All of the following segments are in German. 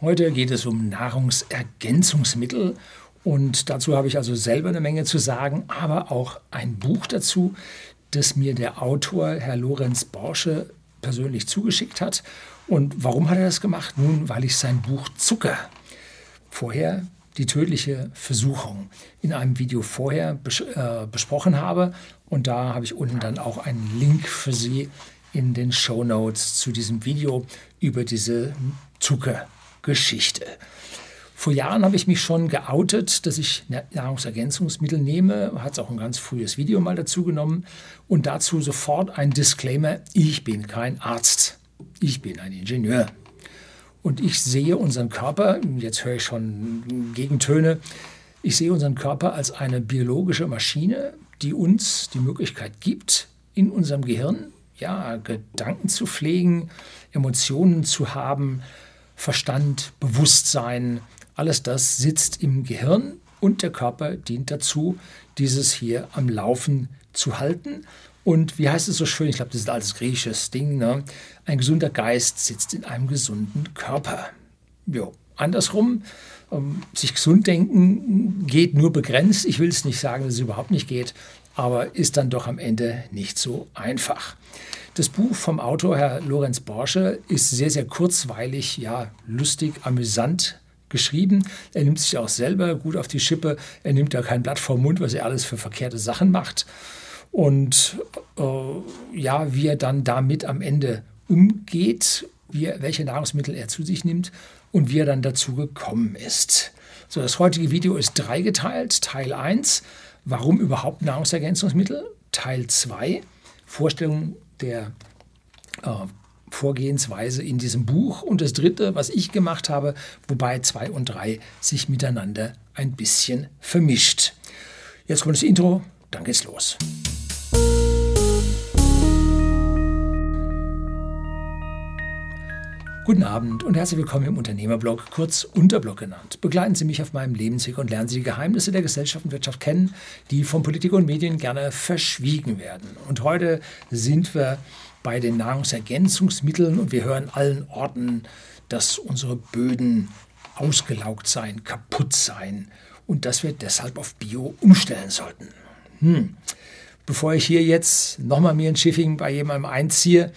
Heute geht es um Nahrungsergänzungsmittel und dazu habe ich also selber eine Menge zu sagen, aber auch ein Buch dazu, das mir der Autor, Herr Lorenz Borsche, persönlich zugeschickt hat. Und warum hat er das gemacht? Nun, weil ich sein Buch Zucker vorher die tödliche Versuchung in einem Video vorher bes äh, besprochen habe. Und da habe ich unten dann auch einen Link für Sie in den Show Notes zu diesem Video über diese Zuckergeschichte. Vor Jahren habe ich mich schon geoutet, dass ich Nahrungsergänzungsmittel nehme, hat es auch ein ganz frühes Video mal dazu genommen und dazu sofort ein Disclaimer, ich bin kein Arzt, ich bin ein Ingenieur. Und ich sehe unseren Körper, jetzt höre ich schon Gegentöne, ich sehe unseren Körper als eine biologische Maschine, die uns die Möglichkeit gibt, in unserem Gehirn ja, Gedanken zu pflegen, Emotionen zu haben, Verstand, Bewusstsein, alles das sitzt im Gehirn und der Körper dient dazu, dieses hier am Laufen zu halten. Und wie heißt es so schön? Ich glaube, das ist ein altes griechisches Ding. Ne? Ein gesunder Geist sitzt in einem gesunden Körper. Jo. Andersrum, ähm, sich gesund denken geht nur begrenzt. Ich will es nicht sagen, dass es überhaupt nicht geht, aber ist dann doch am Ende nicht so einfach. Das Buch vom Autor Herr Lorenz Borsche ist sehr, sehr kurzweilig, ja, lustig, amüsant geschrieben. Er nimmt sich auch selber gut auf die Schippe. Er nimmt da kein Blatt vom Mund, was er alles für verkehrte Sachen macht. Und äh, ja, wie er dann damit am Ende umgeht, er, welche Nahrungsmittel er zu sich nimmt und wie er dann dazu gekommen ist. So, das heutige Video ist dreigeteilt. Teil 1, warum überhaupt Nahrungsergänzungsmittel? Teil 2, Vorstellung der äh, Vorgehensweise in diesem Buch. Und das Dritte, was ich gemacht habe, wobei zwei und drei sich miteinander ein bisschen vermischt. Jetzt kommt das Intro, dann geht's los. Guten Abend und herzlich willkommen im Unternehmerblog, kurz Unterblog genannt. Begleiten Sie mich auf meinem Lebensweg und lernen Sie die Geheimnisse der Gesellschaft und Wirtschaft kennen, die von Politik und Medien gerne verschwiegen werden. Und heute sind wir bei den Nahrungsergänzungsmitteln und wir hören allen Orten, dass unsere Böden ausgelaugt seien, kaputt seien und dass wir deshalb auf Bio umstellen sollten. Hm. Bevor ich hier jetzt nochmal mir ein Schiffing bei jemandem einziehe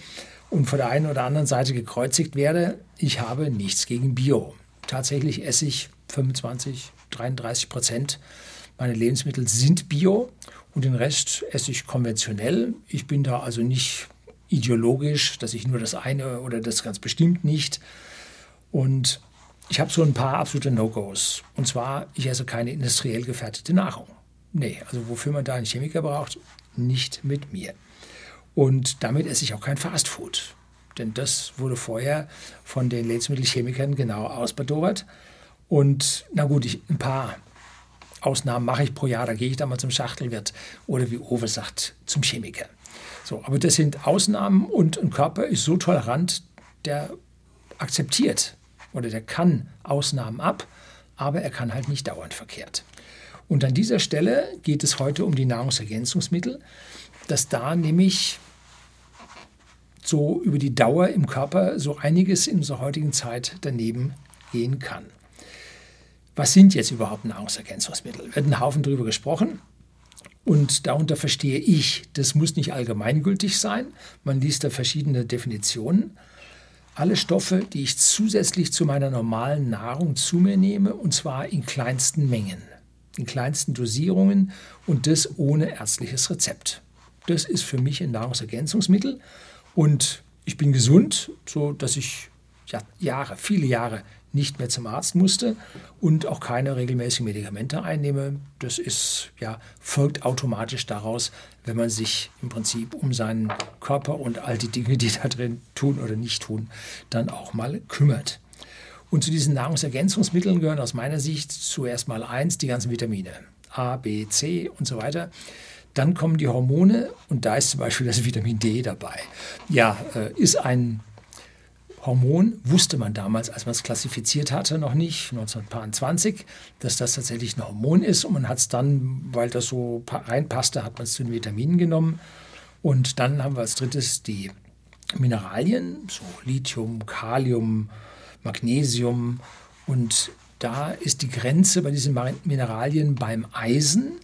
und von der einen oder anderen Seite gekreuzigt werde, ich habe nichts gegen Bio. Tatsächlich esse ich 25, 33 Prozent meiner Lebensmittel sind Bio und den Rest esse ich konventionell. Ich bin da also nicht ideologisch, dass ich nur das eine oder das ganz bestimmt nicht. Und ich habe so ein paar absolute No-Gos. Und zwar, ich esse keine industriell gefertigte Nahrung. Nee, also wofür man da einen Chemiker braucht, nicht mit mir. Und damit esse ich auch kein Fastfood. Denn das wurde vorher von den Lebensmittelchemikern genau ausbedauert. Und na gut, ich, ein paar Ausnahmen mache ich pro Jahr. Da gehe ich dann mal zum Schachtelwirt oder wie Owe sagt, zum Chemiker. So, aber das sind Ausnahmen und ein Körper ist so tolerant, der akzeptiert oder der kann Ausnahmen ab, aber er kann halt nicht dauernd verkehrt. Und an dieser Stelle geht es heute um die Nahrungsergänzungsmittel, dass da nämlich so über die Dauer im Körper so einiges in unserer heutigen Zeit daneben gehen kann. Was sind jetzt überhaupt Nahrungsergänzungsmittel? Wird ein Haufen darüber gesprochen. Und darunter verstehe ich, das muss nicht allgemeingültig sein. Man liest da verschiedene Definitionen. Alle Stoffe, die ich zusätzlich zu meiner normalen Nahrung zu mir nehme, und zwar in kleinsten Mengen, in kleinsten Dosierungen und das ohne ärztliches Rezept. Das ist für mich ein Nahrungsergänzungsmittel und ich bin gesund, so dass ich ja, Jahre, viele Jahre nicht mehr zum Arzt musste und auch keine regelmäßigen Medikamente einnehme. Das ist ja folgt automatisch daraus, wenn man sich im Prinzip um seinen Körper und all die Dinge, die da drin tun oder nicht tun, dann auch mal kümmert. Und zu diesen Nahrungsergänzungsmitteln gehören aus meiner Sicht zuerst mal eins die ganzen Vitamine A, B, C und so weiter. Dann kommen die Hormone und da ist zum Beispiel das Vitamin D dabei. Ja, äh, ist ein Hormon wusste man damals, als man es klassifiziert hatte, noch nicht, 1920, dass das tatsächlich ein Hormon ist. Und man hat es dann, weil das so reinpasste, hat man es zu den Vitaminen genommen. Und dann haben wir als drittes die Mineralien, so Lithium, Kalium, Magnesium. Und da ist die Grenze bei diesen Mineralien beim Eisen.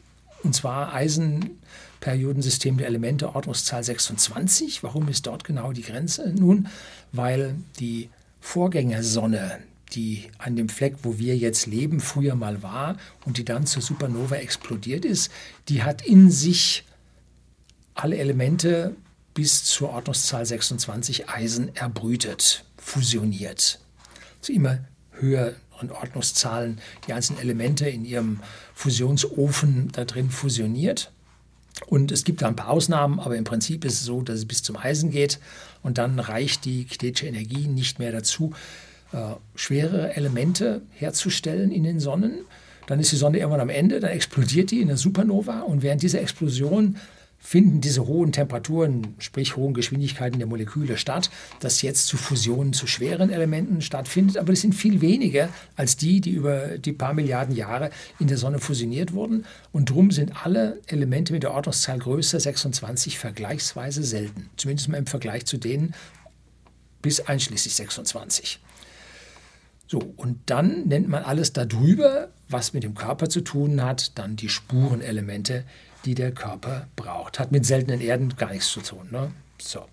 Und zwar Eisenperiodensystem der Elemente, Ordnungszahl 26. Warum ist dort genau die Grenze? Nun, weil die Vorgängersonne, die an dem Fleck, wo wir jetzt leben, früher mal war und die dann zur Supernova explodiert ist, die hat in sich alle Elemente bis zur Ordnungszahl 26 Eisen erbrütet, fusioniert. Zu immer höheren Ordnungszahlen die einzelnen Elemente in ihrem Fusionsofen da drin fusioniert. Und es gibt da ein paar Ausnahmen, aber im Prinzip ist es so, dass es bis zum Eisen geht und dann reicht die kinetische Energie nicht mehr dazu, äh, schwere Elemente herzustellen in den Sonnen. Dann ist die Sonne irgendwann am Ende, dann explodiert die in der Supernova und während dieser Explosion finden diese hohen Temperaturen, sprich hohen Geschwindigkeiten der Moleküle statt, dass jetzt zu Fusionen zu schweren Elementen stattfindet. Aber das sind viel weniger als die, die über die paar Milliarden Jahre in der Sonne fusioniert wurden. Und darum sind alle Elemente mit der Ordnungszahl größer 26 vergleichsweise selten. Zumindest mal im Vergleich zu denen bis einschließlich 26. So, und dann nennt man alles darüber, was mit dem Körper zu tun hat, dann die Spurenelemente, die der Körper braucht. Hat mit seltenen Erden gar nichts zu tun. Ne? So.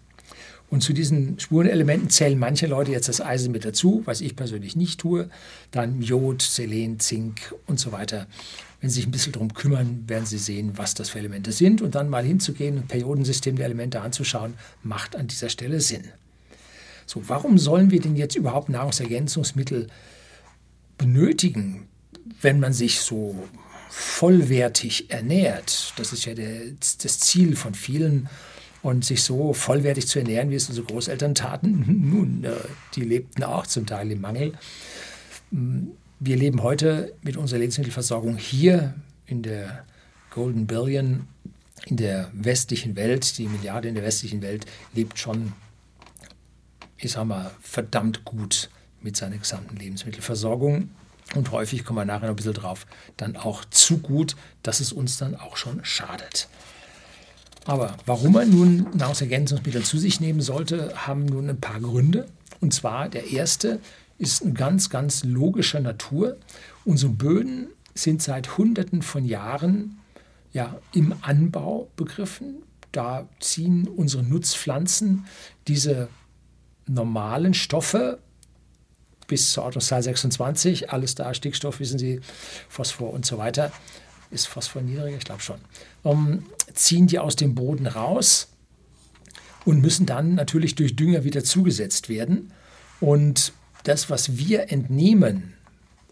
Und zu diesen Spurenelementen zählen manche Leute jetzt das Eisen mit dazu, was ich persönlich nicht tue. Dann Jod, Selen, Zink und so weiter. Wenn Sie sich ein bisschen darum kümmern, werden Sie sehen, was das für Elemente sind. Und dann mal hinzugehen und Periodensystem der Elemente anzuschauen, macht an dieser Stelle Sinn. So, warum sollen wir denn jetzt überhaupt Nahrungsergänzungsmittel benötigen, wenn man sich so vollwertig ernährt? Das ist ja der, das Ziel von vielen. Und sich so vollwertig zu ernähren, wie es unsere Großeltern taten, nun, äh, die lebten auch zum Teil im Mangel. Wir leben heute mit unserer Lebensmittelversorgung hier in der Golden Billion, in der westlichen Welt, die Milliarde in der westlichen Welt lebt schon ich sag mal, verdammt gut mit seiner gesamten Lebensmittelversorgung. Und häufig kommen wir nachher noch ein bisschen drauf, dann auch zu gut, dass es uns dann auch schon schadet. Aber warum man nun Nahrungsergänzungsmittel zu sich nehmen sollte, haben nun ein paar Gründe. Und zwar der erste ist ein ganz, ganz logischer Natur. Unsere Böden sind seit Hunderten von Jahren ja, im Anbau begriffen. Da ziehen unsere Nutzpflanzen diese normalen Stoffe bis zur Ordnungszahl 26, alles da, Stickstoff, wissen Sie, Phosphor und so weiter. Ist Phosphor niedriger? Ich glaube schon. Ähm, ziehen die aus dem Boden raus und müssen dann natürlich durch Dünger wieder zugesetzt werden. Und das, was wir entnehmen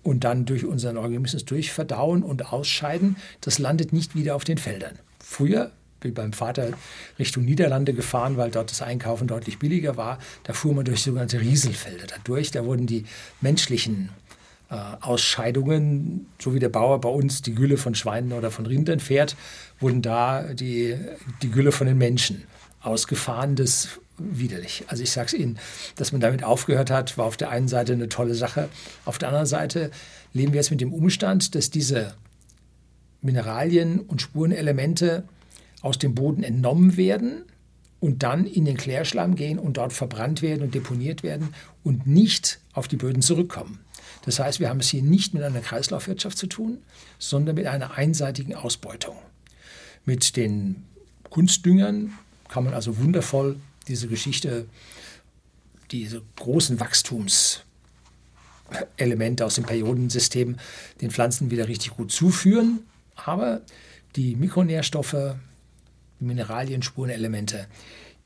und dann durch unseren Organismus durchverdauen und ausscheiden, das landet nicht wieder auf den Feldern. Früher bin beim Vater Richtung Niederlande gefahren, weil dort das Einkaufen deutlich billiger war. Da fuhr man durch sogenannte Rieselfelder dadurch. Da wurden die menschlichen äh, Ausscheidungen, so wie der Bauer bei uns die Gülle von Schweinen oder von Rindern fährt, wurden da die, die Gülle von den Menschen ausgefahren. Das widerlich. Also ich sage es Ihnen, dass man damit aufgehört hat, war auf der einen Seite eine tolle Sache. Auf der anderen Seite leben wir jetzt mit dem Umstand, dass diese Mineralien und Spurenelemente aus dem Boden entnommen werden und dann in den Klärschlamm gehen und dort verbrannt werden und deponiert werden und nicht auf die Böden zurückkommen. Das heißt, wir haben es hier nicht mit einer Kreislaufwirtschaft zu tun, sondern mit einer einseitigen Ausbeutung. Mit den Kunstdüngern kann man also wundervoll diese Geschichte, diese großen Wachstumselemente aus dem Periodensystem den Pflanzen wieder richtig gut zuführen. Aber die Mikronährstoffe, Mineralien, Spurenelemente,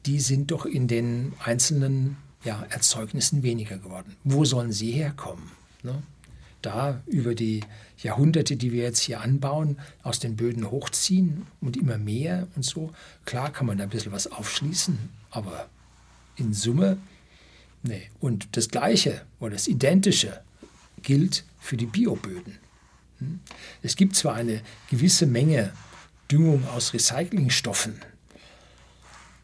die sind doch in den einzelnen ja, Erzeugnissen weniger geworden. Wo sollen sie herkommen? Ne? Da über die Jahrhunderte, die wir jetzt hier anbauen, aus den Böden hochziehen und immer mehr und so. Klar kann man da ein bisschen was aufschließen, aber in Summe, nee. Und das Gleiche oder das Identische gilt für die Bioböden. Hm? Es gibt zwar eine gewisse Menge Düngung aus Recyclingstoffen.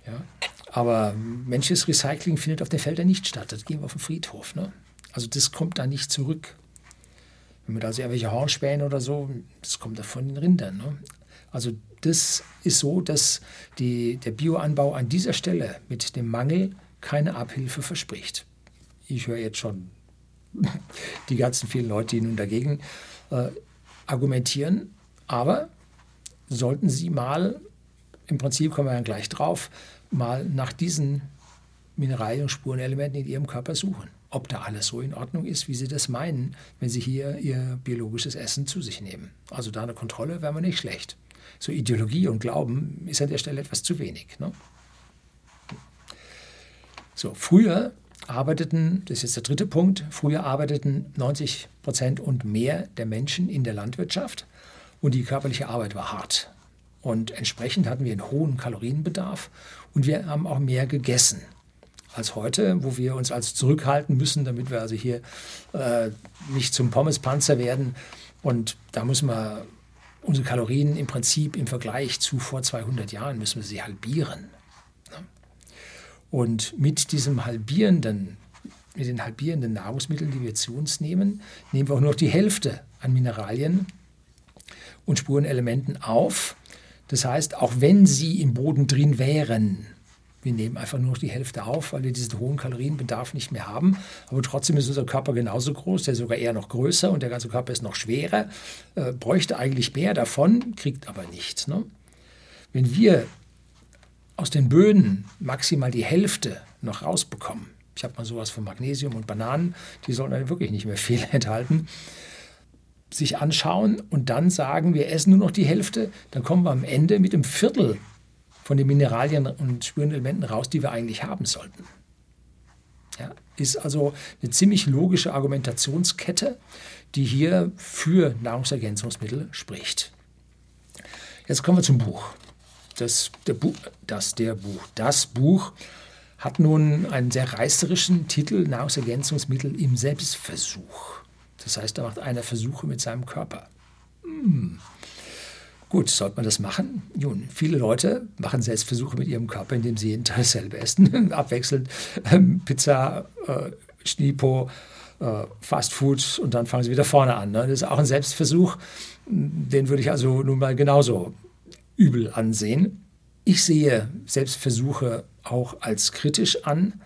Ja? Aber menschliches Recycling findet auf den Feldern nicht statt. Das gehen wir auf den Friedhof. Ne? Also das kommt da nicht zurück. Wenn man da also irgendwelche Hornspäne oder so, das kommt da von den Rindern. Ne? Also das ist so, dass die, der Bioanbau an dieser Stelle mit dem Mangel keine Abhilfe verspricht. Ich höre jetzt schon die ganzen vielen Leute, die nun dagegen äh, argumentieren. Aber sollten Sie mal, im Prinzip kommen wir dann gleich drauf, mal nach diesen Mineralien und Spurenelementen in Ihrem Körper suchen. Ob da alles so in Ordnung ist, wie Sie das meinen, wenn Sie hier Ihr biologisches Essen zu sich nehmen. Also da eine Kontrolle wäre mir nicht schlecht. So Ideologie und Glauben ist an der Stelle etwas zu wenig. Ne? So, früher arbeiteten, das ist jetzt der dritte Punkt, früher arbeiteten 90 Prozent und mehr der Menschen in der Landwirtschaft und die körperliche Arbeit war hart. Und entsprechend hatten wir einen hohen Kalorienbedarf und wir haben auch mehr gegessen als heute, wo wir uns also zurückhalten müssen, damit wir also hier äh, nicht zum Pommespanzer werden. Und da müssen wir unsere Kalorien im Prinzip im Vergleich zu vor 200 Jahren müssen wir sie halbieren. Und mit diesem halbierenden, mit den halbierenden Nahrungsmitteln, die wir zu uns nehmen, nehmen wir auch nur noch die Hälfte an Mineralien und Spurenelementen auf. Das heißt, auch wenn sie im Boden drin wären, wir nehmen einfach nur noch die Hälfte auf, weil wir diesen hohen Kalorienbedarf nicht mehr haben. Aber trotzdem ist unser Körper genauso groß, der ist sogar eher noch größer und der ganze Körper ist noch schwerer, äh, bräuchte eigentlich mehr davon, kriegt aber nichts. Ne? Wenn wir aus den Böden maximal die Hälfte noch rausbekommen. Ich habe mal sowas von Magnesium und Bananen, die sollen dann wirklich nicht mehr viel enthalten. Sich anschauen und dann sagen, wir essen nur noch die Hälfte, dann kommen wir am Ende mit einem Viertel von den Mineralien und Spurenelementen raus, die wir eigentlich haben sollten. Ja, ist also eine ziemlich logische Argumentationskette, die hier für Nahrungsergänzungsmittel spricht. Jetzt kommen wir zum Buch das, der Buch, das, der Buch, das Buch hat nun einen sehr reißerischen Titel Nahrungsergänzungsmittel im Selbstversuch. Das heißt, da macht einer Versuche mit seinem Körper. Hm. Gut, sollte man das machen? Nun, viele Leute machen Selbstversuche mit ihrem Körper, indem sie jeden Tag dasselbe essen, abwechselnd ähm, Pizza, äh, Schnipo, äh, Fast Food und dann fangen sie wieder vorne an. Ne? Das ist auch ein Selbstversuch. Den würde ich also nun mal genauso übel ansehen. Ich sehe Selbstversuche auch als kritisch an,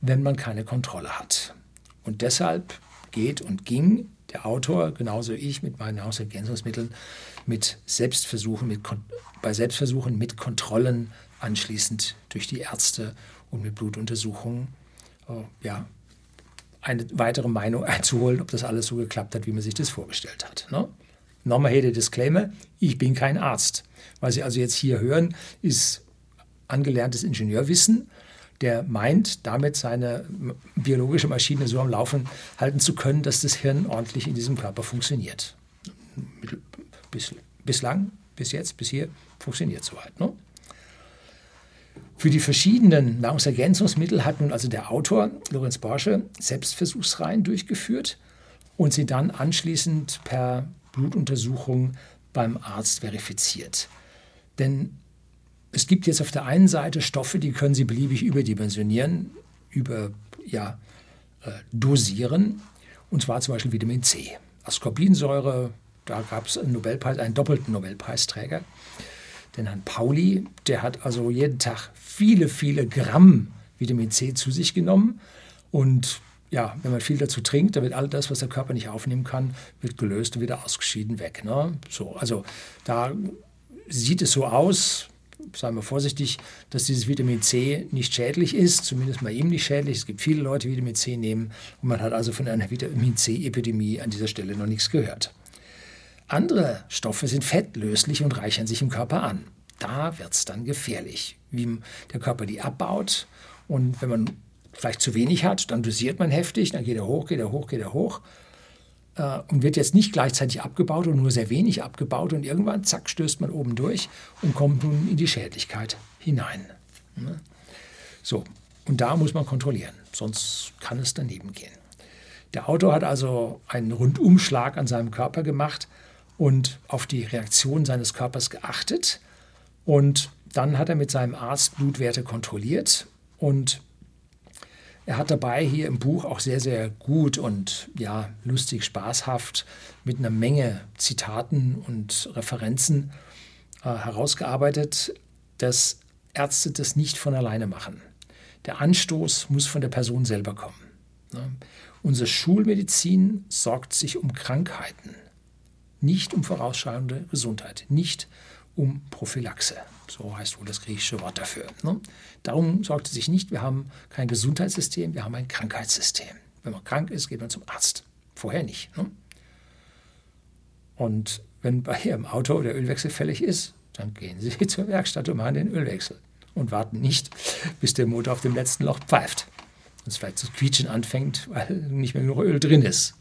wenn man keine Kontrolle hat. Und deshalb geht und ging der Autor, genauso ich mit meinen Nahrungsergänzungsmitteln, mit Selbstversuchen, mit, bei Selbstversuchen mit Kontrollen anschließend durch die Ärzte und mit Blutuntersuchungen äh, ja, eine weitere Meinung einzuholen, ob das alles so geklappt hat, wie man sich das vorgestellt hat. Ne? Nochmal hier der Disclaimer, ich bin kein Arzt. Was Sie also jetzt hier hören, ist angelerntes Ingenieurwissen. Der meint, damit seine biologische Maschine so am Laufen halten zu können, dass das Hirn ordentlich in diesem Körper funktioniert. Bis, bislang, bis jetzt, bis hier funktioniert soweit. Ne? Für die verschiedenen Nahrungsergänzungsmittel hat nun also der Autor Lorenz Borsche Selbstversuchsreihen durchgeführt und sie dann anschließend per Blutuntersuchung beim Arzt verifiziert. Denn es gibt jetzt auf der einen Seite Stoffe, die können Sie beliebig überdimensionieren, über, ja, äh, dosieren, und zwar zum Beispiel Vitamin C. Ascorbinsäure, da gab es einen einen doppelten Nobelpreisträger, den Herrn Pauli, der hat also jeden Tag viele, viele Gramm Vitamin C zu sich genommen und ja, wenn man viel dazu trinkt, dann wird all das, was der Körper nicht aufnehmen kann, wird gelöst und wieder ausgeschieden weg. Ne? So, also da sieht es so aus, sagen wir vorsichtig, dass dieses Vitamin C nicht schädlich ist, zumindest bei ihm nicht schädlich. Es gibt viele Leute, die Vitamin C nehmen und man hat also von einer Vitamin C-Epidemie an dieser Stelle noch nichts gehört. Andere Stoffe sind fettlöslich und reichern sich im Körper an. Da wird es dann gefährlich, wie der Körper die abbaut. Und wenn man vielleicht zu wenig hat, dann dosiert man heftig, dann geht er hoch, geht er hoch, geht er hoch äh, und wird jetzt nicht gleichzeitig abgebaut und nur sehr wenig abgebaut und irgendwann, zack, stößt man oben durch und kommt nun in die Schädlichkeit hinein. Ne? So, und da muss man kontrollieren, sonst kann es daneben gehen. Der Autor hat also einen Rundumschlag an seinem Körper gemacht und auf die Reaktion seines Körpers geachtet. Und dann hat er mit seinem Arzt Blutwerte kontrolliert und er hat dabei hier im Buch auch sehr, sehr gut und ja, lustig, spaßhaft mit einer Menge Zitaten und Referenzen äh, herausgearbeitet, dass Ärzte das nicht von alleine machen. Der Anstoß muss von der Person selber kommen. Ne? Unsere Schulmedizin sorgt sich um Krankheiten, nicht um vorausschauende Gesundheit, nicht um Prophylaxe. So heißt wohl das griechische Wort dafür. Ne? Darum sorgt es sich nicht, wir haben kein Gesundheitssystem, wir haben ein Krankheitssystem. Wenn man krank ist, geht man zum Arzt. Vorher nicht. Ne? Und wenn bei Ihrem Auto der Ölwechsel fällig ist, dann gehen Sie zur Werkstatt und machen den Ölwechsel und warten nicht, bis der Motor auf dem letzten Loch pfeift und es vielleicht zu quietschen anfängt, weil nicht mehr genug Öl drin ist.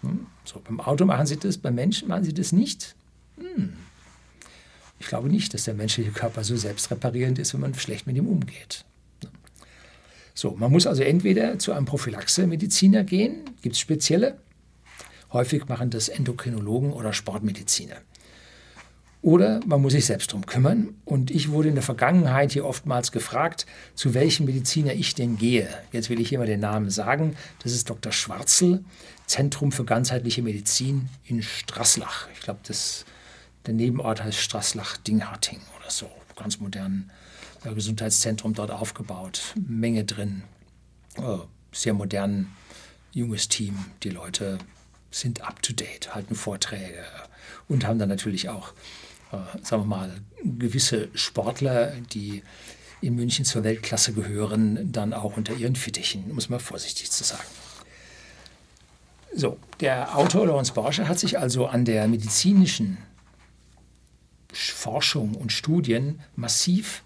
Hm? So, beim Auto machen Sie das, beim Menschen machen Sie das nicht. Hm. Ich glaube nicht, dass der menschliche Körper so selbstreparierend ist, wenn man schlecht mit ihm umgeht. So, man muss also entweder zu einem Prophylaxe-Mediziner gehen, gibt es spezielle. Häufig machen das Endokrinologen oder Sportmediziner. Oder man muss sich selbst darum kümmern. Und ich wurde in der Vergangenheit hier oftmals gefragt, zu welchem Mediziner ich denn gehe. Jetzt will ich hier mal den Namen sagen. Das ist Dr. Schwarzel, Zentrum für ganzheitliche Medizin in Straßlach. Ich glaube, der Nebenort heißt Straßlach-Dingharting oder so. Ganz modern Gesundheitszentrum dort aufgebaut. Menge drin. Sehr modern, junges Team. Die Leute sind up to date, halten Vorträge und haben dann natürlich auch äh, sagen wir mal, gewisse Sportler, die in München zur Weltklasse gehören, dann auch unter ihren Fittichen, muss man vorsichtig zu sagen. So, der Autor Lawrence Borsche hat sich also an der medizinischen Forschung und Studien massiv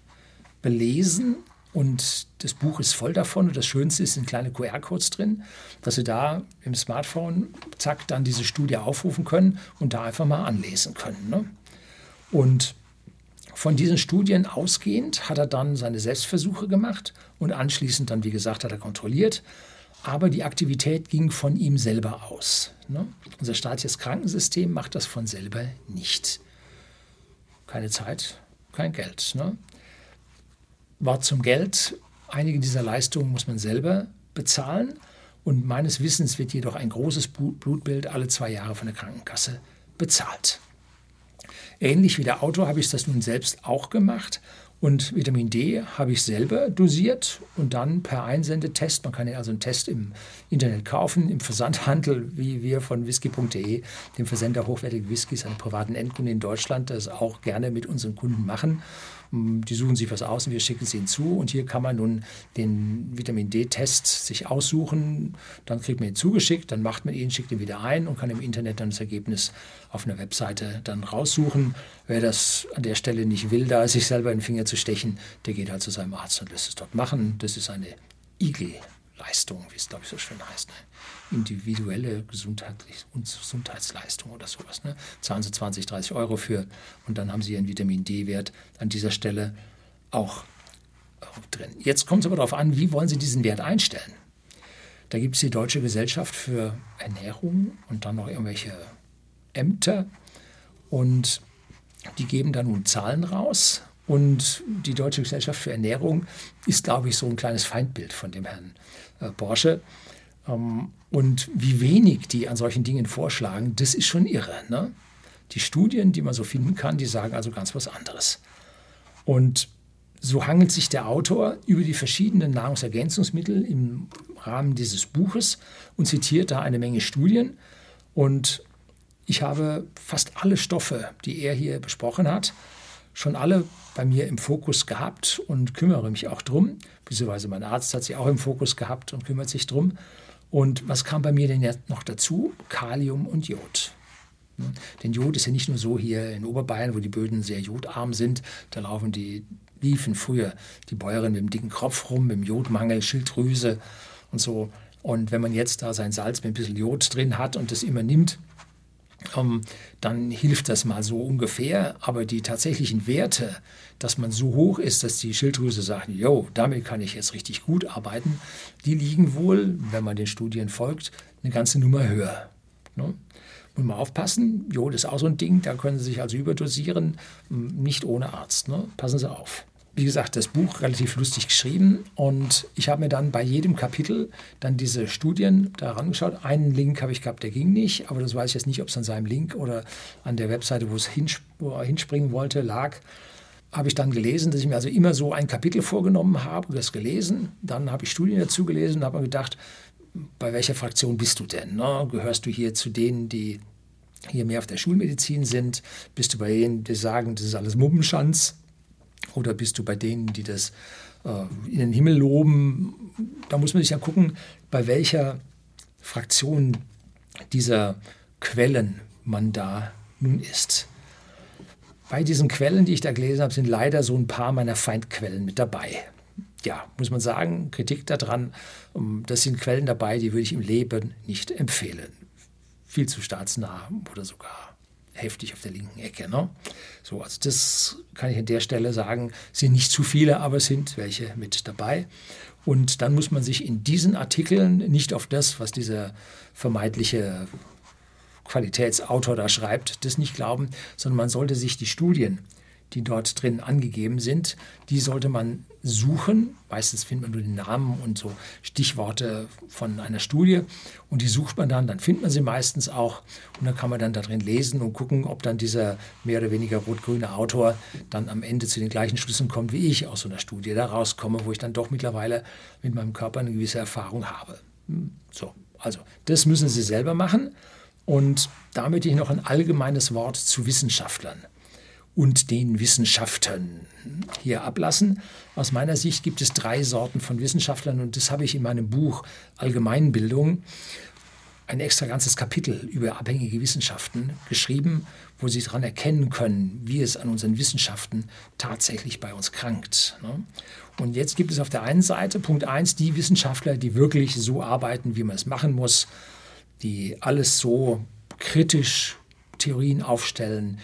belesen und das Buch ist voll davon. Und das Schönste ist, sind kleine QR-Codes drin, dass Sie da im Smartphone, zack, dann diese Studie aufrufen können und da einfach mal anlesen können. Ne? Und von diesen Studien ausgehend hat er dann seine Selbstversuche gemacht und anschließend dann, wie gesagt, hat er kontrolliert. Aber die Aktivität ging von ihm selber aus. Ne? Unser staatliches Krankensystem macht das von selber nicht. Keine Zeit, kein Geld. Ne? Wort zum Geld. Einige dieser Leistungen muss man selber bezahlen. Und meines Wissens wird jedoch ein großes Blutbild alle zwei Jahre von der Krankenkasse bezahlt. Ähnlich wie der Autor habe ich das nun selbst auch gemacht. Und Vitamin D habe ich selber dosiert und dann per Einsendetest, man kann ja also einen Test im Internet kaufen, im Versandhandel, wie wir von whisky.de, dem Versender hochwertiger Whiskys, einem privaten Endkunden in Deutschland, das auch gerne mit unseren Kunden machen. Hm, die suchen sich was aus und wir schicken es ihnen zu. Und hier kann man nun den Vitamin D-Test sich aussuchen. Dann kriegt man ihn zugeschickt, dann macht man ihn, schickt ihn wieder ein und kann im Internet dann das Ergebnis auf einer Webseite dann raussuchen. Wer das an der Stelle nicht will, da sich selber in den Finger zu stechen, der geht halt zu seinem Arzt und lässt es dort machen. Das ist eine IG. Leistung, wie es glaube ich so schön heißt. Ne? Individuelle Gesundheits Gesundheitsleistung oder sowas. Ne? Zahlen Sie 20, 30 Euro für und dann haben Sie Ihren Vitamin D-Wert an dieser Stelle auch, drin. Jetzt kommt es aber darauf an, wie wollen Sie diesen Wert einstellen? Da gibt es die Deutsche Gesellschaft für Ernährung und dann noch irgendwelche Ämter und die geben da nun Zahlen raus und die Deutsche Gesellschaft für Ernährung ist, glaube ich, so ein kleines Feindbild von dem Herrn äh, Porsche. Ähm, und wie wenig die an solchen Dingen vorschlagen, das ist schon irre. Ne? Die Studien, die man so finden kann, die sagen also ganz was anderes. Und so hangelt sich der Autor über die verschiedenen Nahrungsergänzungsmittel im Rahmen dieses Buches und zitiert da eine Menge Studien. Und ich habe fast alle Stoffe, die er hier besprochen hat, schon alle bei mir im Fokus gehabt und kümmere mich auch drum. Beziehungsweise mein Arzt hat sie auch im Fokus gehabt und kümmert sich drum. Und was kam bei mir denn jetzt noch dazu? Kalium und Jod. Denn Jod ist ja nicht nur so hier in Oberbayern, wo die Böden sehr jodarm sind. Da laufen die, liefen früher die Bäuerinnen mit dem dicken Kropf rum, mit dem Jodmangel, Schilddrüse und so. Und wenn man jetzt da sein Salz mit ein bisschen Jod drin hat und das immer nimmt, ähm, dann hilft das mal so ungefähr. Aber die tatsächlichen Werte, dass man so hoch ist, dass die Schilddrüse sagt, jo, damit kann ich jetzt richtig gut arbeiten, die liegen wohl, wenn man den Studien folgt, eine ganze Nummer höher. Ne? Muss man aufpassen, Jod ist auch so ein Ding, da können Sie sich also überdosieren, nicht ohne Arzt. Ne? Passen Sie auf wie gesagt, das Buch relativ lustig geschrieben und ich habe mir dann bei jedem Kapitel dann diese Studien da angeschaut. Einen Link habe ich gehabt, der ging nicht, aber das weiß ich jetzt nicht, ob es an seinem Link oder an der Webseite, wo es hinspringen wollte, lag. Habe ich dann gelesen, dass ich mir also immer so ein Kapitel vorgenommen habe, das gelesen. Dann habe ich Studien dazu gelesen und habe mir gedacht, bei welcher Fraktion bist du denn? Ne? Gehörst du hier zu denen, die hier mehr auf der Schulmedizin sind? Bist du bei denen, die sagen, das ist alles Mummenschanz? Oder bist du bei denen, die das äh, in den Himmel loben? Da muss man sich ja gucken, bei welcher Fraktion dieser Quellen man da nun ist. Bei diesen Quellen, die ich da gelesen habe, sind leider so ein paar meiner Feindquellen mit dabei. Ja, muss man sagen, Kritik daran, das sind Quellen dabei, die würde ich im Leben nicht empfehlen. Viel zu staatsnah oder sogar heftig auf der linken Ecke. Ne? So, also das kann ich an der Stelle sagen, sind nicht zu viele, aber es sind welche mit dabei. Und dann muss man sich in diesen Artikeln nicht auf das, was dieser vermeintliche Qualitätsautor da schreibt, das nicht glauben, sondern man sollte sich die Studien, die dort drin angegeben sind, die sollte man suchen. Meistens findet man nur den Namen und so Stichworte von einer Studie und die sucht man dann, dann findet man sie meistens auch und dann kann man dann da drin lesen und gucken, ob dann dieser mehr oder weniger rot-grüne Autor dann am Ende zu den gleichen Schlüssen kommt wie ich aus so einer Studie da rauskomme, wo ich dann doch mittlerweile mit meinem Körper eine gewisse Erfahrung habe. Hm, so, also das müssen Sie selber machen. Und da möchte ich noch ein allgemeines Wort zu Wissenschaftlern und den Wissenschaften hier ablassen. Aus meiner Sicht gibt es drei Sorten von Wissenschaftlern und das habe ich in meinem Buch Allgemeinbildung ein extra ganzes Kapitel über abhängige Wissenschaften geschrieben, wo Sie daran erkennen können, wie es an unseren Wissenschaften tatsächlich bei uns krankt. Ne? Und jetzt gibt es auf der einen Seite, Punkt 1, die Wissenschaftler, die wirklich so arbeiten, wie man es machen muss, die alles so kritisch Theorien aufstellen,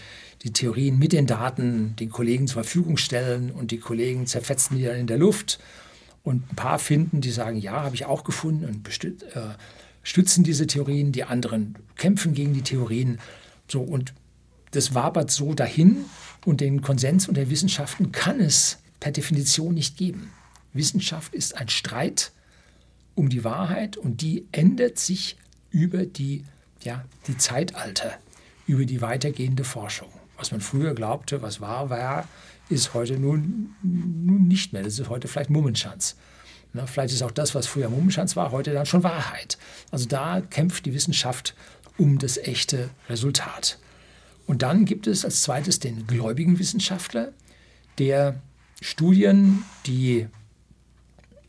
die Theorien mit den Daten den Kollegen zur Verfügung stellen und die Kollegen zerfetzen die dann in der Luft. Und ein paar finden, die sagen, ja, habe ich auch gefunden und äh, stützen diese Theorien, die anderen kämpfen gegen die Theorien. So, und das wabert so dahin und den Konsens unter Wissenschaften kann es per Definition nicht geben. Wissenschaft ist ein Streit um die Wahrheit und die ändert sich über die, ja, die Zeitalter, über die weitergehende Forschung. Was man früher glaubte, was wahr war, ist heute nun, nun nicht mehr. Das ist heute vielleicht Mummenschanz. Na, vielleicht ist auch das, was früher Mummenschanz war, heute dann schon Wahrheit. Also da kämpft die Wissenschaft um das echte Resultat. Und dann gibt es als zweites den gläubigen Wissenschaftler, der Studien, die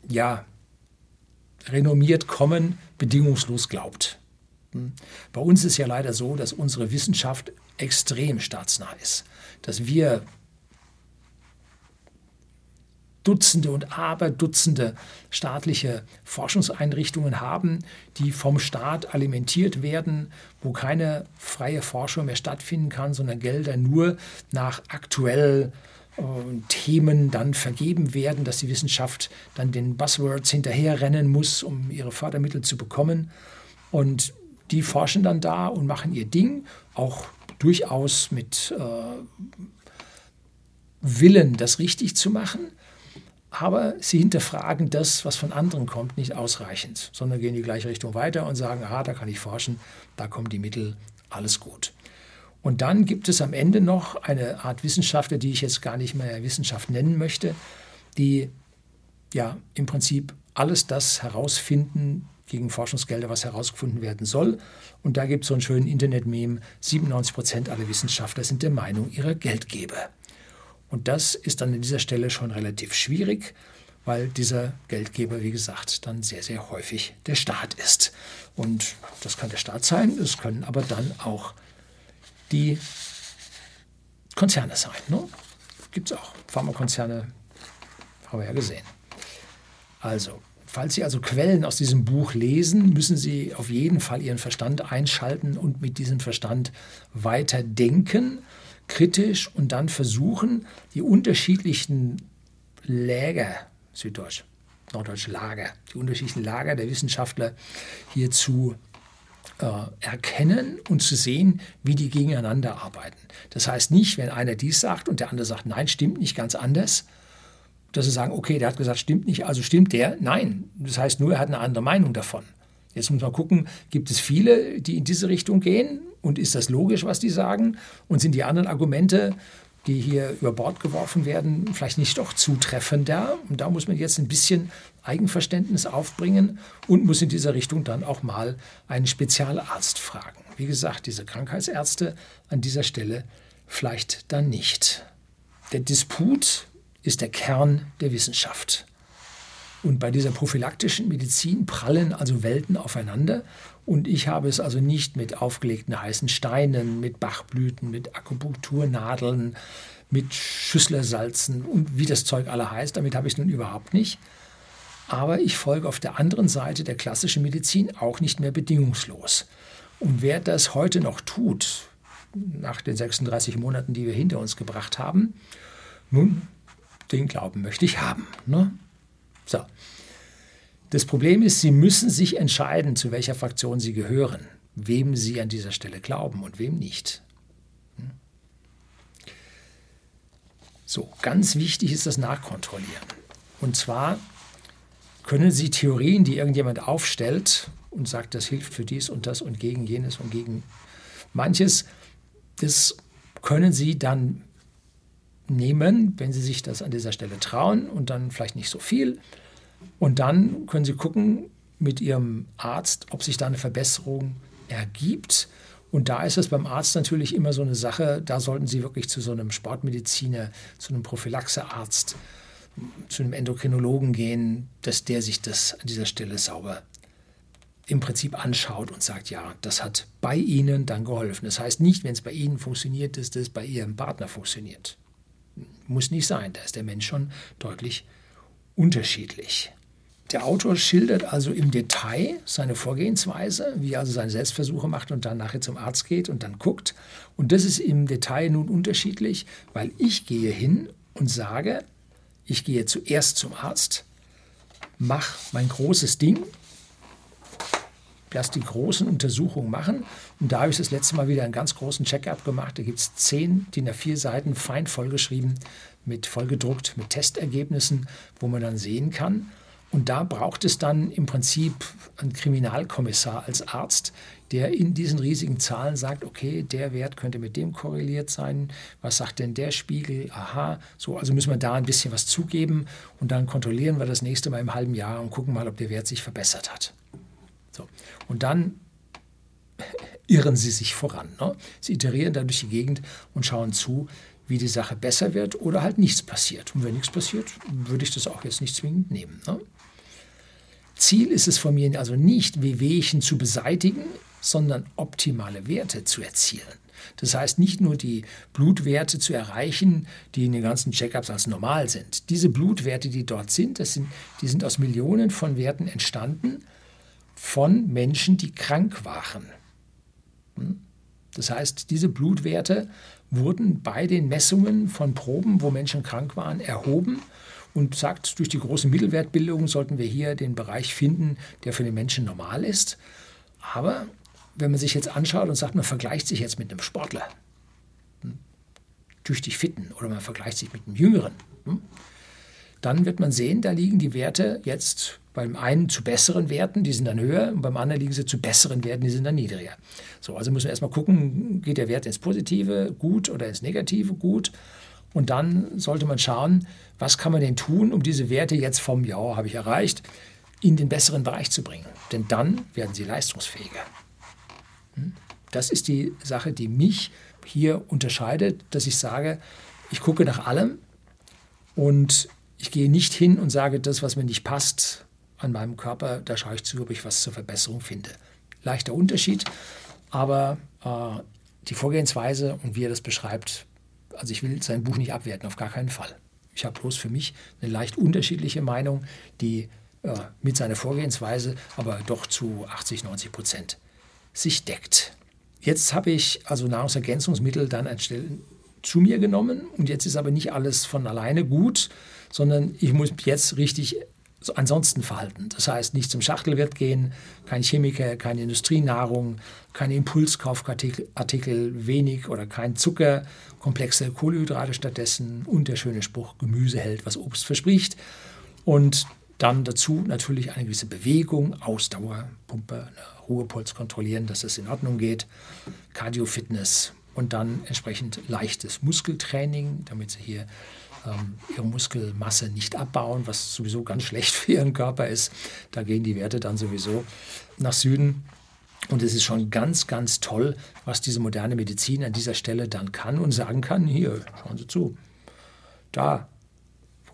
ja renommiert kommen, bedingungslos glaubt. Bei uns ist ja leider so, dass unsere Wissenschaft extrem staatsnah ist, dass wir Dutzende und Aberdutzende staatliche Forschungseinrichtungen haben, die vom Staat alimentiert werden, wo keine freie Forschung mehr stattfinden kann, sondern Gelder nur nach aktuell äh, Themen dann vergeben werden, dass die Wissenschaft dann den Buzzwords hinterherrennen muss, um ihre Fördermittel zu bekommen. Und die forschen dann da und machen ihr Ding, auch durchaus mit äh, Willen, das richtig zu machen. Aber sie hinterfragen das, was von anderen kommt, nicht ausreichend, sondern gehen in die gleiche Richtung weiter und sagen, aha, da kann ich forschen, da kommen die Mittel, alles gut. Und dann gibt es am Ende noch eine Art Wissenschaftler, die ich jetzt gar nicht mehr Wissenschaft nennen möchte, die ja im Prinzip alles das herausfinden gegen Forschungsgelder, was herausgefunden werden soll. Und da gibt es so einen schönen Internet-Meme, 97 Prozent aller Wissenschaftler sind der Meinung ihrer Geldgeber. Und das ist dann an dieser Stelle schon relativ schwierig, weil dieser Geldgeber, wie gesagt, dann sehr, sehr häufig der Staat ist. Und das kann der Staat sein, es können aber dann auch die Konzerne sein. Ne? Gibt es auch. Pharmakonzerne haben wir ja gesehen. Also, falls Sie also Quellen aus diesem Buch lesen, müssen Sie auf jeden Fall Ihren Verstand einschalten und mit diesem Verstand weiter denken, kritisch und dann versuchen, die unterschiedlichen Läger, Süddeutsch, Norddeutsch Lager, die unterschiedlichen Lager der Wissenschaftler hier zu äh, erkennen und zu sehen, wie die gegeneinander arbeiten. Das heißt nicht, wenn einer dies sagt und der andere sagt, nein, stimmt nicht ganz anders, dass sie sagen, okay, der hat gesagt, stimmt nicht, also stimmt der. Nein, das heißt nur, er hat eine andere Meinung davon. Jetzt muss man gucken, gibt es viele, die in diese Richtung gehen und ist das logisch, was die sagen? Und sind die anderen Argumente die hier über Bord geworfen werden, vielleicht nicht doch zutreffender. Und da muss man jetzt ein bisschen Eigenverständnis aufbringen und muss in dieser Richtung dann auch mal einen Spezialarzt fragen. Wie gesagt, diese Krankheitsärzte an dieser Stelle vielleicht dann nicht. Der Disput ist der Kern der Wissenschaft. Und bei dieser prophylaktischen Medizin prallen also Welten aufeinander. Und ich habe es also nicht mit aufgelegten heißen Steinen, mit Bachblüten, mit Akupunkturnadeln, mit Schüsslersalzen und wie das Zeug alle heißt. Damit habe ich es nun überhaupt nicht. Aber ich folge auf der anderen Seite der klassischen Medizin auch nicht mehr bedingungslos. Und wer das heute noch tut, nach den 36 Monaten, die wir hinter uns gebracht haben, nun, den Glauben möchte ich haben. Ne? So. Das Problem ist, Sie müssen sich entscheiden, zu welcher Fraktion Sie gehören, wem Sie an dieser Stelle glauben und wem nicht. Hm? So, ganz wichtig ist das Nachkontrollieren. Und zwar können Sie Theorien, die irgendjemand aufstellt und sagt, das hilft für dies und das und gegen jenes und gegen manches, das können Sie dann nehmen, wenn Sie sich das an dieser Stelle trauen und dann vielleicht nicht so viel. Und dann können Sie gucken mit Ihrem Arzt, ob sich da eine Verbesserung ergibt. Und da ist es beim Arzt natürlich immer so eine Sache, da sollten Sie wirklich zu so einem Sportmediziner, zu einem Prophylaxearzt, zu einem Endokrinologen gehen, dass der sich das an dieser Stelle sauber im Prinzip anschaut und sagt, ja, das hat bei Ihnen dann geholfen. Das heißt nicht, wenn es bei Ihnen funktioniert, dass das bei Ihrem Partner funktioniert. Muss nicht sein, da ist der Mensch schon deutlich unterschiedlich. Der Autor schildert also im Detail seine Vorgehensweise, wie er also seine Selbstversuche macht und dann nachher zum Arzt geht und dann guckt. Und das ist im Detail nun unterschiedlich, weil ich gehe hin und sage, ich gehe zuerst zum Arzt, mache mein großes Ding, lasse die großen Untersuchungen machen. Und da habe ich das letzte Mal wieder einen ganz großen Check-up gemacht. Da gibt es zehn DIN A4 Seiten fein vollgeschrieben, mit vollgedruckt, mit Testergebnissen, wo man dann sehen kann. Und da braucht es dann im Prinzip einen Kriminalkommissar als Arzt, der in diesen riesigen Zahlen sagt, okay, der Wert könnte mit dem korreliert sein. Was sagt denn der Spiegel? Aha, so, also müssen wir da ein bisschen was zugeben und dann kontrollieren wir das nächste Mal im halben Jahr und gucken mal, ob der Wert sich verbessert hat. So. Und dann irren sie sich voran. Ne? Sie iterieren da durch die Gegend und schauen zu, wie die Sache besser wird oder halt nichts passiert. Und wenn nichts passiert, würde ich das auch jetzt nicht zwingend nehmen. Ne? Ziel ist es von mir also nicht, Wehwehchen zu beseitigen, sondern optimale Werte zu erzielen. Das heißt, nicht nur die Blutwerte zu erreichen, die in den ganzen Checkups als normal sind. Diese Blutwerte, die dort sind, das sind, die sind aus Millionen von Werten entstanden von Menschen, die krank waren. Hm? Das heißt, diese Blutwerte wurden bei den Messungen von Proben, wo Menschen krank waren, erhoben und sagt, durch die große Mittelwertbildung sollten wir hier den Bereich finden, der für den Menschen normal ist. Aber wenn man sich jetzt anschaut und sagt, man vergleicht sich jetzt mit einem Sportler, hm, tüchtig fitten, oder man vergleicht sich mit einem Jüngeren, hm, dann wird man sehen, da liegen die Werte jetzt beim einen zu besseren Werten, die sind dann höher, und beim anderen liegen sie zu besseren Werten, die sind dann niedriger. So, also müssen wir erstmal gucken, geht der Wert ins Positive gut oder ins Negative gut? Und dann sollte man schauen, was kann man denn tun, um diese Werte jetzt vom Ja, habe ich erreicht, in den besseren Bereich zu bringen. Denn dann werden sie leistungsfähiger. Hm? Das ist die Sache, die mich hier unterscheidet, dass ich sage, ich gucke nach allem und ich gehe nicht hin und sage, das, was mir nicht passt, an meinem Körper, da schaue ich zu, ob ich was zur Verbesserung finde. Leichter Unterschied, aber äh, die Vorgehensweise und wie er das beschreibt, also ich will sein Buch nicht abwerten, auf gar keinen Fall. Ich habe bloß für mich eine leicht unterschiedliche Meinung, die äh, mit seiner Vorgehensweise aber doch zu 80, 90 Prozent sich deckt. Jetzt habe ich also Nahrungsergänzungsmittel dann anstelle zu mir genommen und jetzt ist aber nicht alles von alleine gut, sondern ich muss jetzt richtig ansonsten verhalten. Das heißt, nicht zum Schachtelwirt gehen, kein Chemiker, keine Industrienahrung, keine Impulskaufartikel, wenig oder kein Zucker, komplexe Kohlenhydrate stattdessen und der schöne Spruch, Gemüse hält, was Obst verspricht. Und dann dazu natürlich eine gewisse Bewegung, Ausdauer, Pumpe, Ruhepuls kontrollieren, dass es in Ordnung geht, Cardio-Fitness und dann entsprechend leichtes Muskeltraining, damit sie hier ähm, ihre Muskelmasse nicht abbauen, was sowieso ganz schlecht für ihren Körper ist. Da gehen die Werte dann sowieso nach Süden. Und es ist schon ganz, ganz toll, was diese moderne Medizin an dieser Stelle dann kann und sagen kann, hier, schauen Sie zu, da,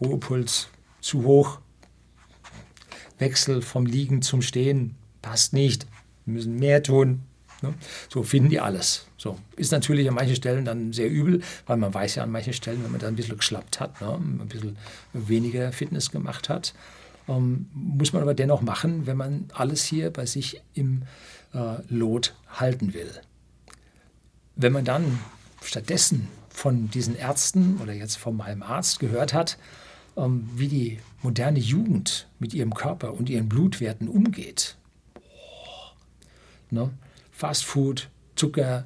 Ruhepuls zu hoch, Wechsel vom Liegen zum Stehen passt nicht, wir müssen mehr tun. Ne? So finden die alles. So ist natürlich an manchen Stellen dann sehr übel, weil man weiß ja an manchen Stellen, wenn man da ein bisschen geschlappt hat, ne? ein bisschen weniger Fitness gemacht hat, ähm, muss man aber dennoch machen, wenn man alles hier bei sich im äh, Lot halten will. Wenn man dann stattdessen von diesen Ärzten oder jetzt von meinem Arzt gehört hat, ähm, wie die moderne Jugend mit ihrem Körper und ihren Blutwerten umgeht. Ne? Fast Food, Zucker,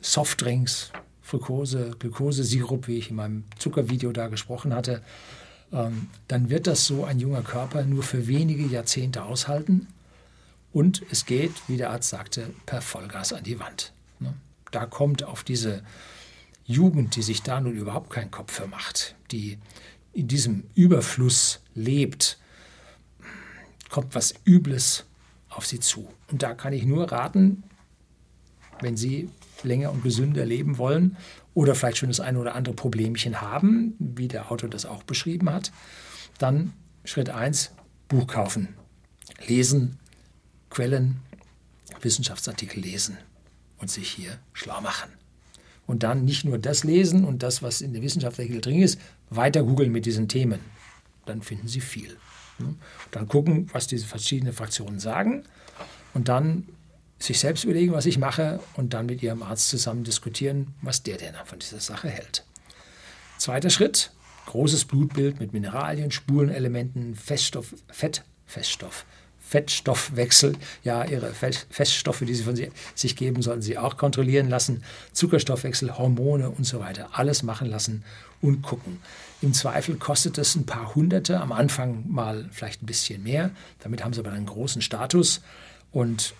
Softdrinks, Fructose, Glukosesirup, wie ich in meinem Zuckervideo da gesprochen hatte, ähm, dann wird das so ein junger Körper nur für wenige Jahrzehnte aushalten. Und es geht, wie der Arzt sagte, per Vollgas an die Wand. Ne? Da kommt auf diese Jugend, die sich da nun überhaupt keinen Kopf für macht, die in diesem Überfluss lebt, kommt was Übles auf sie zu. Und da kann ich nur raten, wenn Sie länger und gesünder leben wollen oder vielleicht schon das eine oder andere Problemchen haben, wie der Autor das auch beschrieben hat, dann Schritt 1, Buch kaufen, lesen, Quellen, Wissenschaftsartikel lesen und sich hier schlau machen. Und dann nicht nur das lesen und das, was in der Wissenschaftsartikel drin ist, weiter googeln mit diesen Themen. Dann finden Sie viel. Dann gucken, was diese verschiedenen Fraktionen sagen und dann sich selbst überlegen, was ich mache und dann mit ihrem Arzt zusammen diskutieren, was der denn von dieser Sache hält. Zweiter Schritt, großes Blutbild mit Mineralien, Spurenelementen, Feststoff, Fett, Feststoff, Fettstoffwechsel, ja, ihre Feststoffe, die sie von sich geben, sollten sie auch kontrollieren lassen, Zuckerstoffwechsel, Hormone und so weiter, alles machen lassen und gucken. Im Zweifel kostet es ein paar Hunderte, am Anfang mal vielleicht ein bisschen mehr, damit haben sie aber einen großen Status. Und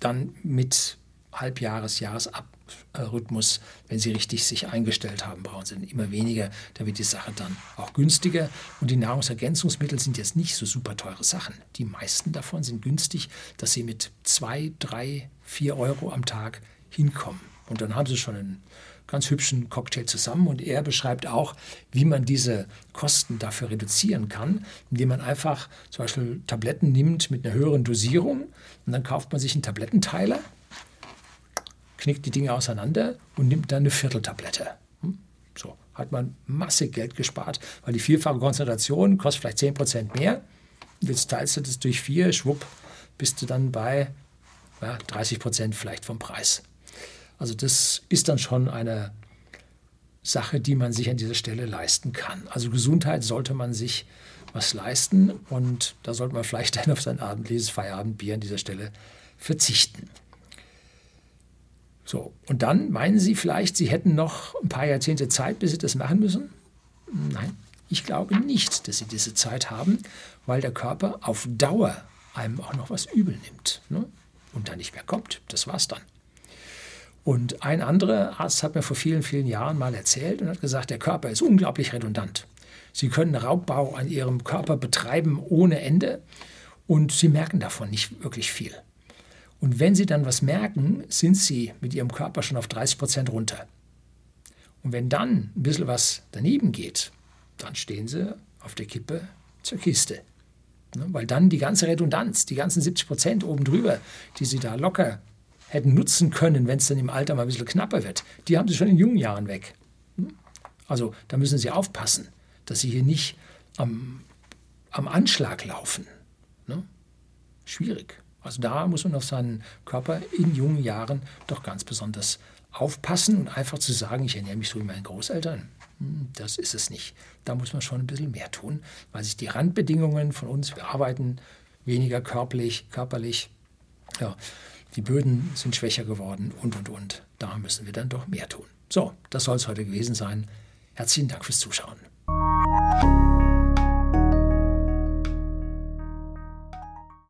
dann mit Halbjahres-, Jahresrhythmus, wenn Sie richtig sich eingestellt haben, brauchen Sie immer weniger. Da wird die Sache dann auch günstiger. Und die Nahrungsergänzungsmittel sind jetzt nicht so super teure Sachen. Die meisten davon sind günstig, dass Sie mit zwei, drei, vier Euro am Tag hinkommen. Und dann haben Sie schon einen ganz hübschen Cocktail zusammen. Und er beschreibt auch, wie man diese Kosten dafür reduzieren kann, indem man einfach zum Beispiel Tabletten nimmt mit einer höheren Dosierung und dann kauft man sich einen Tablettenteiler, knickt die Dinge auseinander und nimmt dann eine Vierteltablette. Hm? So hat man massig Geld gespart, weil die vierfache Konzentration kostet vielleicht 10% mehr. Jetzt teilst du das durch vier, schwupp, bist du dann bei ja, 30% vielleicht vom Preis. Also das ist dann schon eine Sache, die man sich an dieser Stelle leisten kann. Also Gesundheit sollte man sich was leisten und da sollte man vielleicht dann auf sein abendliches Feierabendbier an dieser Stelle verzichten. So, und dann meinen Sie vielleicht, Sie hätten noch ein paar Jahrzehnte Zeit, bis Sie das machen müssen? Nein, ich glaube nicht, dass Sie diese Zeit haben, weil der Körper auf Dauer einem auch noch was übel nimmt ne? und dann nicht mehr kommt. Das war's dann. Und ein anderer Arzt hat mir vor vielen, vielen Jahren mal erzählt und hat gesagt, der Körper ist unglaublich redundant. Sie können Raubbau an Ihrem Körper betreiben ohne Ende und Sie merken davon nicht wirklich viel. Und wenn Sie dann was merken, sind Sie mit Ihrem Körper schon auf 30 Prozent runter. Und wenn dann ein bisschen was daneben geht, dann stehen Sie auf der Kippe zur Kiste. Ne, weil dann die ganze Redundanz, die ganzen 70 Prozent oben drüber, die Sie da locker hätten nutzen können, wenn es dann im Alter mal ein bisschen knapper wird, die haben sie schon in jungen Jahren weg. Hm? Also da müssen sie aufpassen, dass sie hier nicht am, am Anschlag laufen. Ne? Schwierig. Also da muss man auf seinen Körper in jungen Jahren doch ganz besonders aufpassen und einfach zu sagen, ich ernähre mich so wie meine Großeltern, hm, das ist es nicht. Da muss man schon ein bisschen mehr tun, weil sich die Randbedingungen von uns, wir arbeiten weniger körperlich, körperlich, ja, die Böden sind schwächer geworden und, und, und. Da müssen wir dann doch mehr tun. So, das soll es heute gewesen sein. Herzlichen Dank fürs Zuschauen.